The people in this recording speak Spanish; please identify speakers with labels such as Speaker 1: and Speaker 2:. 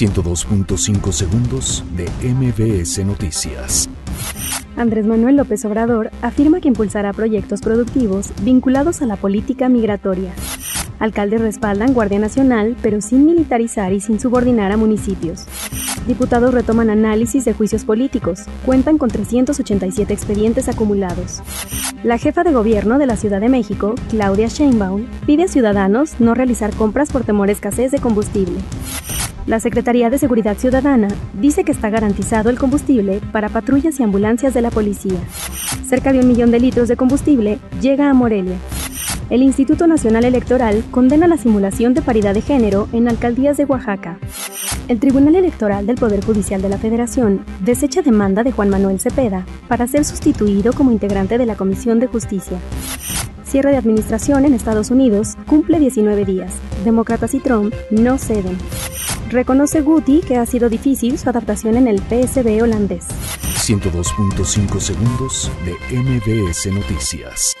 Speaker 1: 102.5 segundos de MBS Noticias.
Speaker 2: Andrés Manuel López Obrador afirma que impulsará proyectos productivos vinculados a la política migratoria. Alcaldes respaldan Guardia Nacional, pero sin militarizar y sin subordinar a municipios. Diputados retoman análisis de juicios políticos. Cuentan con 387 expedientes acumulados. La jefa de gobierno de la Ciudad de México, Claudia Sheinbaum, pide a ciudadanos no realizar compras por temor a escasez de combustible. La Secretaría de Seguridad Ciudadana dice que está garantizado el combustible para patrullas y ambulancias de la policía. Cerca de un millón de litros de combustible llega a Morelia. El Instituto Nacional Electoral condena la simulación de paridad de género en alcaldías de Oaxaca. El Tribunal Electoral del Poder Judicial de la Federación desecha demanda de Juan Manuel Cepeda para ser sustituido como integrante de la Comisión de Justicia. Cierre de administración en Estados Unidos cumple 19 días. Demócratas y Trump no ceden. Reconoce Guti que ha sido difícil su adaptación en el PSB holandés.
Speaker 1: 102.5 segundos de MBS Noticias.